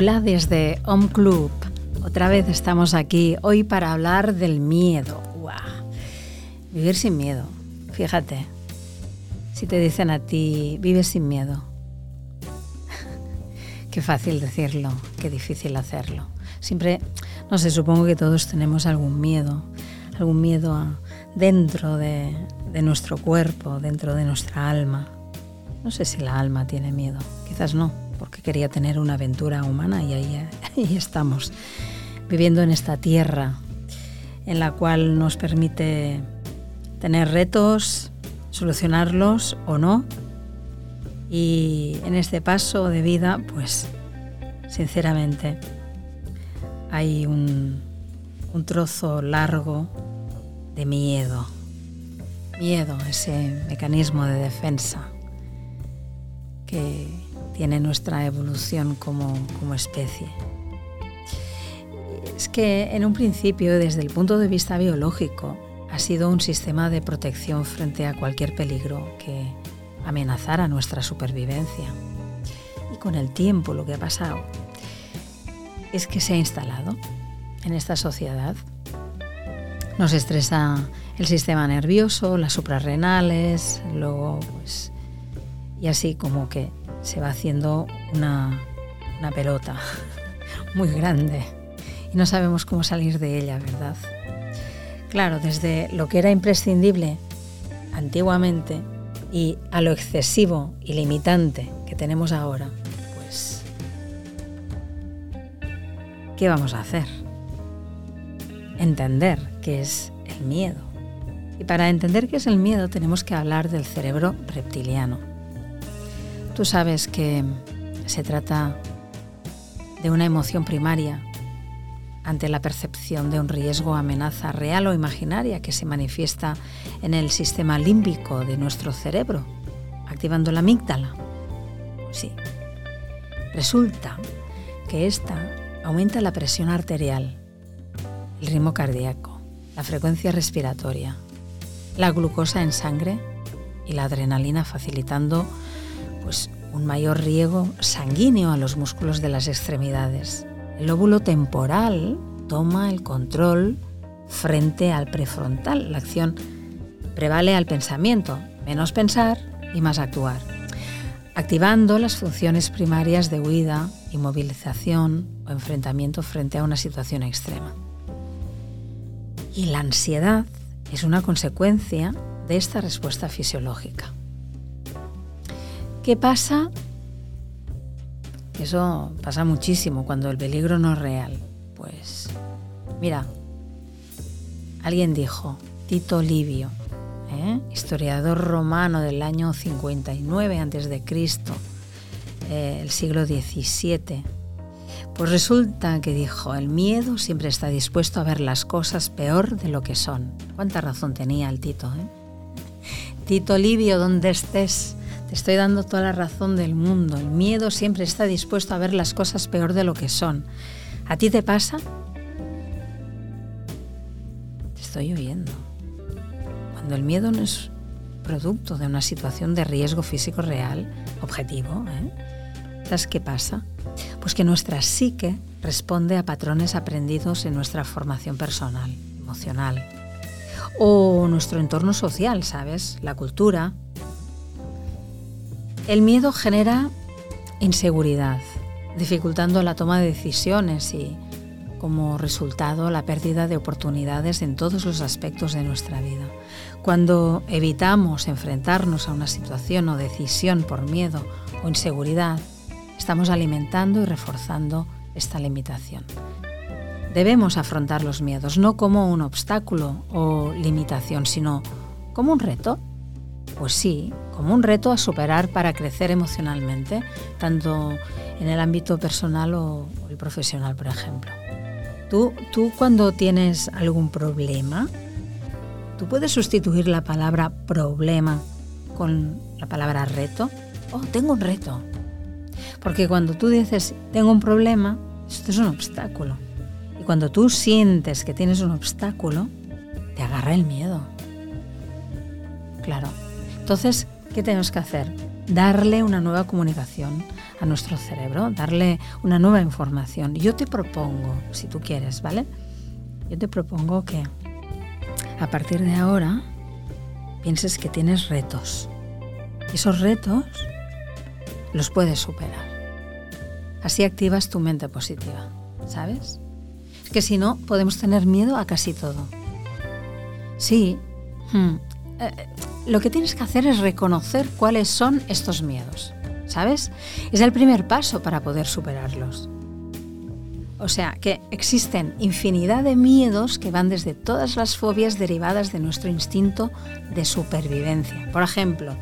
Hola desde Home Club. Otra vez estamos aquí hoy para hablar del miedo. Vivir sin miedo. Fíjate, si te dicen a ti, vive sin miedo. qué fácil decirlo, qué difícil hacerlo. Siempre, no sé, supongo que todos tenemos algún miedo, algún miedo dentro de, de nuestro cuerpo, dentro de nuestra alma. No sé si la alma tiene miedo, quizás no porque quería tener una aventura humana y ahí, estamos, viviendo en esta tierra en la cual nos permite tener retos, solucionarlos o no. Y en este paso de vida, pues sinceramente, hay un, un trozo largo de miedo. Miedo, ese mecanismo de defensa que tiene nuestra evolución como, especie. Es que en un principio, desde el punto de vista biológico, ha sido un sistema de protección frente a cualquier peligro que amenazara nuestra supervivencia. Y con el tiempo lo que ha pasado es que se ha instalado en esta sociedad. Nos estresa el sistema nervioso, las suprarrenales, luego pues y así como que se va haciendo una, pelota muy grande y no sabemos cómo salir de ella, ¿verdad? Claro, desde lo que era imprescindible antiguamente y a lo excesivo y limitante que tenemos ahora, pues, ¿qué vamos a hacer? Entender qué es el miedo. Y para entender qué es el miedo tenemos que hablar del cerebro reptiliano. Tú sabes que se trata de una emoción primaria ante la percepción de un riesgo amenaza real o imaginaria que se manifiesta en el sistema límbico de nuestro cerebro, activando la amígdala. Sí. Resulta que esta aumenta la presión arterial, el ritmo cardíaco, la frecuencia respiratoria, la glucosa en sangre y la adrenalina facilitando pues un mayor riego sanguíneo a los músculos de las extremidades. El lóbulo temporal toma el control frente al prefrontal. La acción prevale al pensamiento, menos pensar y más actuar, activando las funciones primarias de huida, inmovilización o enfrentamiento frente a una situación extrema. Y la ansiedad es una consecuencia de esta respuesta fisiológica. ¿Qué pasa? Eso pasa muchísimo cuando el peligro no es real. Pues, mira, alguien dijo, Tito Livio, ¿eh? historiador romano del año 59 a.C., eh, el siglo XVII, pues resulta que dijo, el miedo siempre está dispuesto a ver las cosas peor de lo que son. ¿Cuánta razón tenía el Tito? Eh? Tito Livio, donde estés, te estoy dando toda la razón del mundo. El miedo siempre está dispuesto a ver las cosas peor de lo que son. ¿A ti te pasa? Te estoy oyendo. Cuando el miedo no es producto de una situación de riesgo físico real, objetivo, ¿eh? ¿sabes qué pasa? Pues que nuestra psique responde a patrones aprendidos en nuestra formación personal, emocional, o nuestro entorno social, ¿sabes? La cultura, el miedo genera inseguridad, dificultando la toma de decisiones y, como resultado, la pérdida de oportunidades en todos los aspectos de nuestra vida. Cuando evitamos enfrentarnos a una situación o decisión por miedo o inseguridad, estamos alimentando y reforzando esta limitación. Debemos afrontar los miedos no como un obstáculo o limitación, sino como un reto pues sí, como un reto a superar para crecer emocionalmente, tanto en el ámbito personal o, el profesional, por ejemplo. Tú, tú cuando tienes algún problema, tú puedes sustituir la palabra problema con la palabra reto. Oh, tengo un reto. Porque cuando tú dices tengo un problema, esto es un obstáculo. Y cuando tú sientes que tienes un obstáculo, te agarra el miedo. Claro, entonces, ¿qué tenemos que hacer? Darle una nueva comunicación a nuestro cerebro, darle una nueva información. Yo te propongo, si tú quieres, ¿vale? Yo te propongo que a partir de ahora pienses que tienes retos. Esos retos los puedes superar. Así activas tu mente positiva, ¿sabes? Es que si no, podemos tener miedo a casi todo. Sí, hmm, eh, lo que tienes que hacer es reconocer cuáles son estos miedos, ¿sabes? Es el primer paso para poder superarlos. O sea, que existen infinidad de miedos que van desde todas las fobias derivadas de nuestro instinto de supervivencia. Por ejemplo,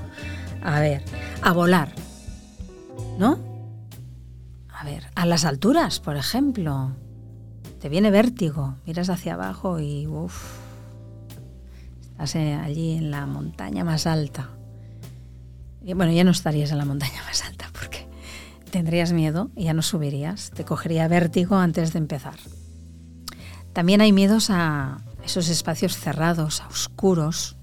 a ver, a volar, ¿no? A ver, a las alturas, por ejemplo. Te viene vértigo, miras hacia abajo y uff, allí en la montaña más alta. Y bueno, ya no estarías en la montaña más alta porque tendrías miedo y ya no subirías, te cogería vértigo antes de empezar. También hay miedos a esos espacios cerrados, a oscuros,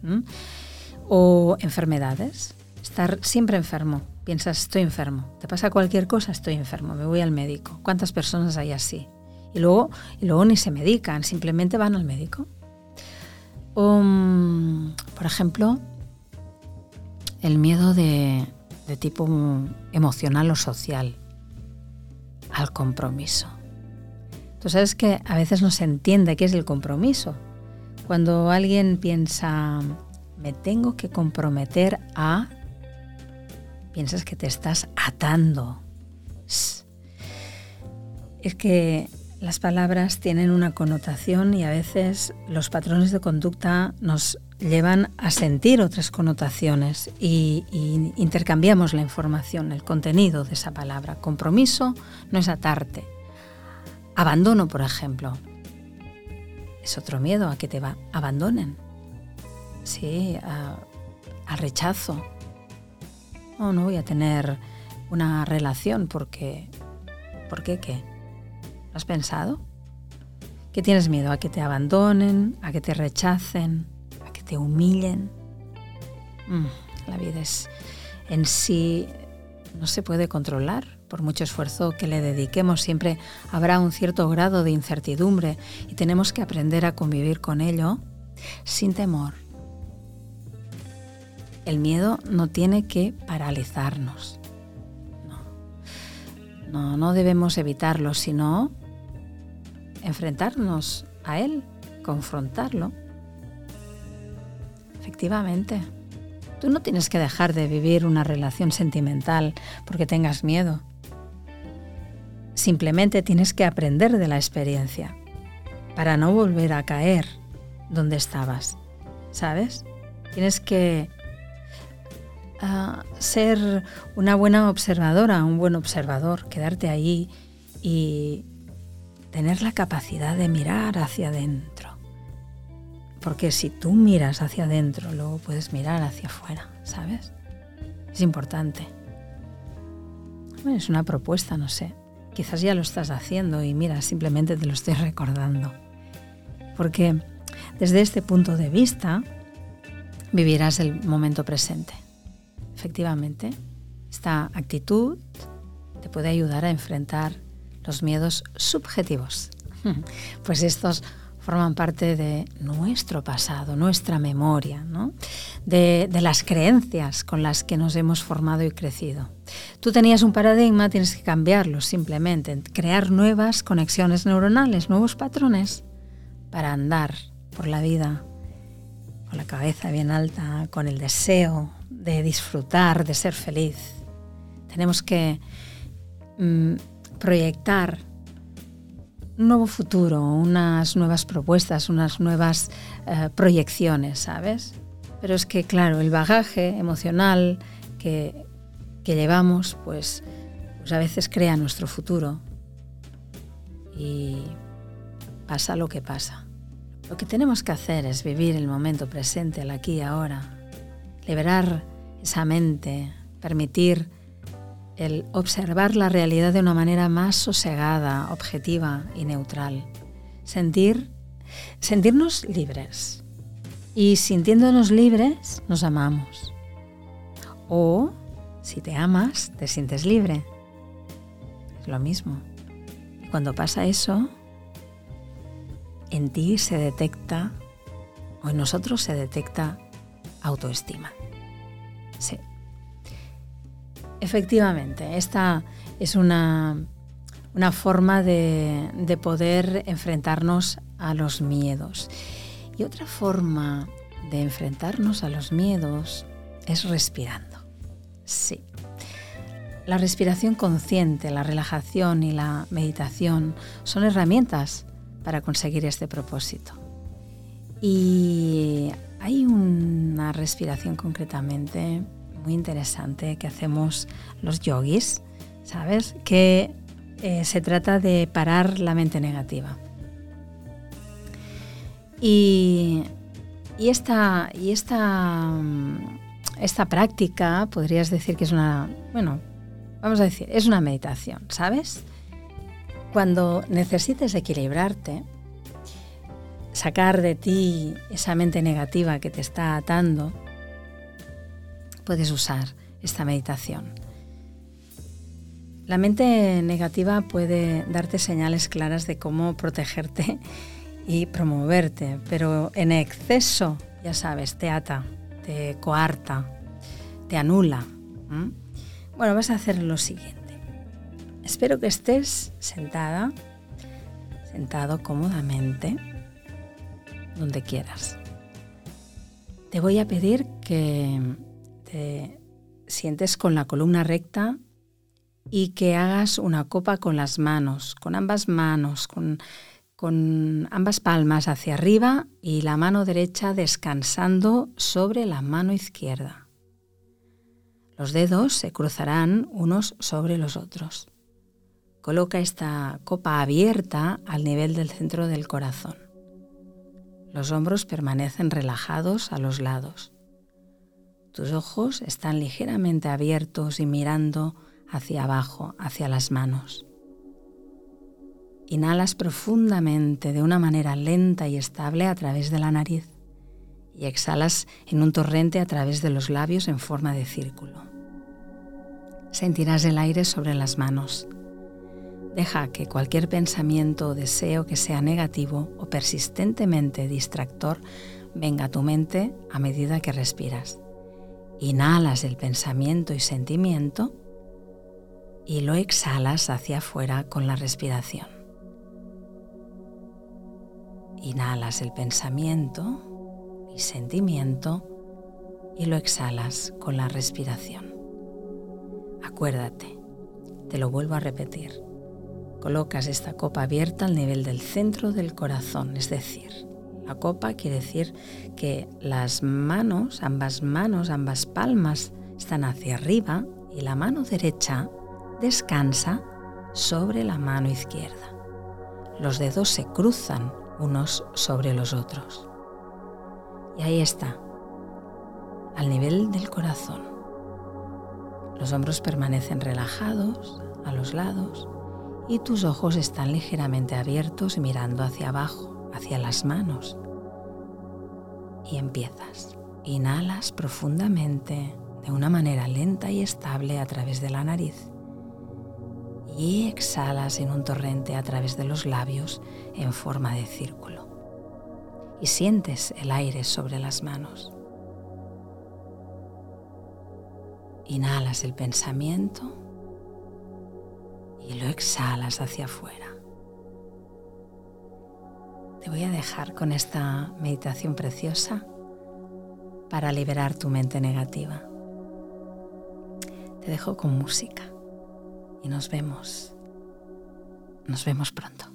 o enfermedades. Estar siempre enfermo. Piensas, estoy enfermo. Te pasa cualquier cosa, estoy enfermo, me voy al médico. ¿Cuántas personas hay así? Y luego, y luego ni se medican, simplemente van al médico. Um, por ejemplo, el miedo de, de tipo emocional o social al compromiso. Tú sabes que a veces no se entiende qué es el compromiso. Cuando alguien piensa, me tengo que comprometer a, piensas que te estás atando. Es que las palabras tienen una connotación y a veces los patrones de conducta nos llevan a sentir otras connotaciones y, intercambiamos la información, el contenido de esa palabra. Compromiso no es atarte. Abandono, por ejemplo, es otro miedo a que te abandonen. Sí, al rechazo. No, no voy a tener una relación porque... ¿Por qué qué? ¿Lo has pensado? ¿Qué tienes miedo? ¿A que te abandonen? ¿A que te rechacen? te humillen. Mm, la vida es en sí no se puede controlar. Por mucho esfuerzo que le dediquemos, siempre habrá un cierto grado de incertidumbre y tenemos que aprender a convivir con ello sin temor. El miedo no tiene que paralizarnos. No, no, no debemos evitarlo, sino enfrentarnos a él, confrontarlo Efectivamente. Tú no tienes que dejar de vivir una relación sentimental porque tengas miedo. Simplemente tienes que aprender de la experiencia para no volver a caer donde estabas. ¿Sabes? Tienes que ah, ser una buena observadora, un buen observador, quedarte ahí y tener la capacidad de mirar hacia adentro porque si tú miras hacia adentro, luego puedes mirar hacia afuera, ¿sabes? Es importante. es una propuesta, no sé. Quizás ya lo estás haciendo y mira, simplemente te lo estoy recordando. Porque desde este punto de vista vivirás el momento presente. Efectivamente, esta actitud te puede ayudar a enfrentar los miedos subjetivos. Pues estos forman parte de nuestro pasado, nuestra memoria, de, las creencias con las que nos hemos formado y crecido. Tú tenías un paradigma, tienes que cambiarlo simplemente, crear nuevas conexiones neuronales, nuevos patrones para andar por la vida con la cabeza bien alta, con el deseo de disfrutar, de ser feliz. Tenemos que mm, proyectar un nuevo futuro, unas nuevas propuestas, unas nuevas eh, proyecciones, ¿sabes? Pero es que, claro, el bagaje emocional que, llevamos, pues, pues a veces crea nuestro futuro y pasa lo que pasa. Lo que tenemos que hacer es vivir el momento presente, el aquí y ahora, liberar esa mente, permitir el observar la realidad de una manera más sosegada, objetiva y neutral. Sentir, sentirnos libres. Y sintiéndonos libres, nos amamos. O, si te amas, te sientes libre. lo mismo. Y cuando pasa eso, en ti se detecta, o en nosotros se detecta autoestima. Sí. Efectivamente, esta es una, una forma de, de poder enfrentarnos a los miedos. Y otra forma de enfrentarnos a los miedos es respirando. Sí. La respiración consciente, la relajación y la meditación son herramientas para conseguir este propósito. Y hay una respiración concretamente muy interesante que hacemos los yogis, ¿sabes? Que eh, se trata de parar la mente negativa. Y, esta, y esta, esta práctica podrías decir que es una, bueno, vamos a decir, es una meditación, ¿sabes? Cuando necesites equilibrarte, sacar de ti esa mente negativa que te está atando, puedes usar esta meditación. La mente negativa puede darte señales claras de cómo protegerte y promoverte, pero en exceso, ya sabes, te ata, te coarta, te anula. Bueno, vas a hacer lo siguiente. Espero que estés sentada, sentado cómodamente, donde quieras. Te voy a pedir que te sientes con la columna recta y que hagas una copa con las manos, con ambas manos, con con ambas palmas hacia arriba y la mano derecha descansando sobre la mano izquierda. Los dedos se cruzarán unos sobre los otros. Coloca esta copa abierta al nivel del centro del corazón. Los hombros permanecen relajados a los lados. Tus ojos están ligeramente abiertos y mirando hacia abajo, hacia las manos. Inhalas profundamente de una manera lenta y estable a través de la nariz y exhalas en un torrente a través de los labios en forma de círculo. Sentirás el aire sobre las manos. Deja que cualquier pensamiento o deseo que sea negativo o persistentemente distractor venga a tu mente a medida que respiras. Inhalas el pensamiento y sentimiento y lo exhalas hacia afuera con la respiración. Inhalas el pensamiento y sentimiento y lo exhalas con la respiración. Acuérdate, te lo vuelvo a repetir. Colocas esta copa abierta al nivel del centro del corazón, es decir, la copa quiere decir que las manos, ambas manos, ambas palmas están hacia arriba y la mano derecha descansa sobre la mano izquierda. Los dedos se cruzan unos sobre los otros. Y ahí está, al nivel del corazón. Los hombros permanecen relajados a los lados y tus ojos están ligeramente abiertos mirando hacia abajo, hacia las manos. Y empiezas. Inhalas profundamente de una manera lenta y estable a través de la nariz y exhalas en un torrente a través de los labios en forma de círculo. Y sientes el aire sobre las manos. Inhalas el pensamiento y lo exhalas hacia afuera. Te voy a dejar con esta meditación preciosa para liberar tu mente negativa. Te dejo con música y nos vemos. Nos vemos pronto.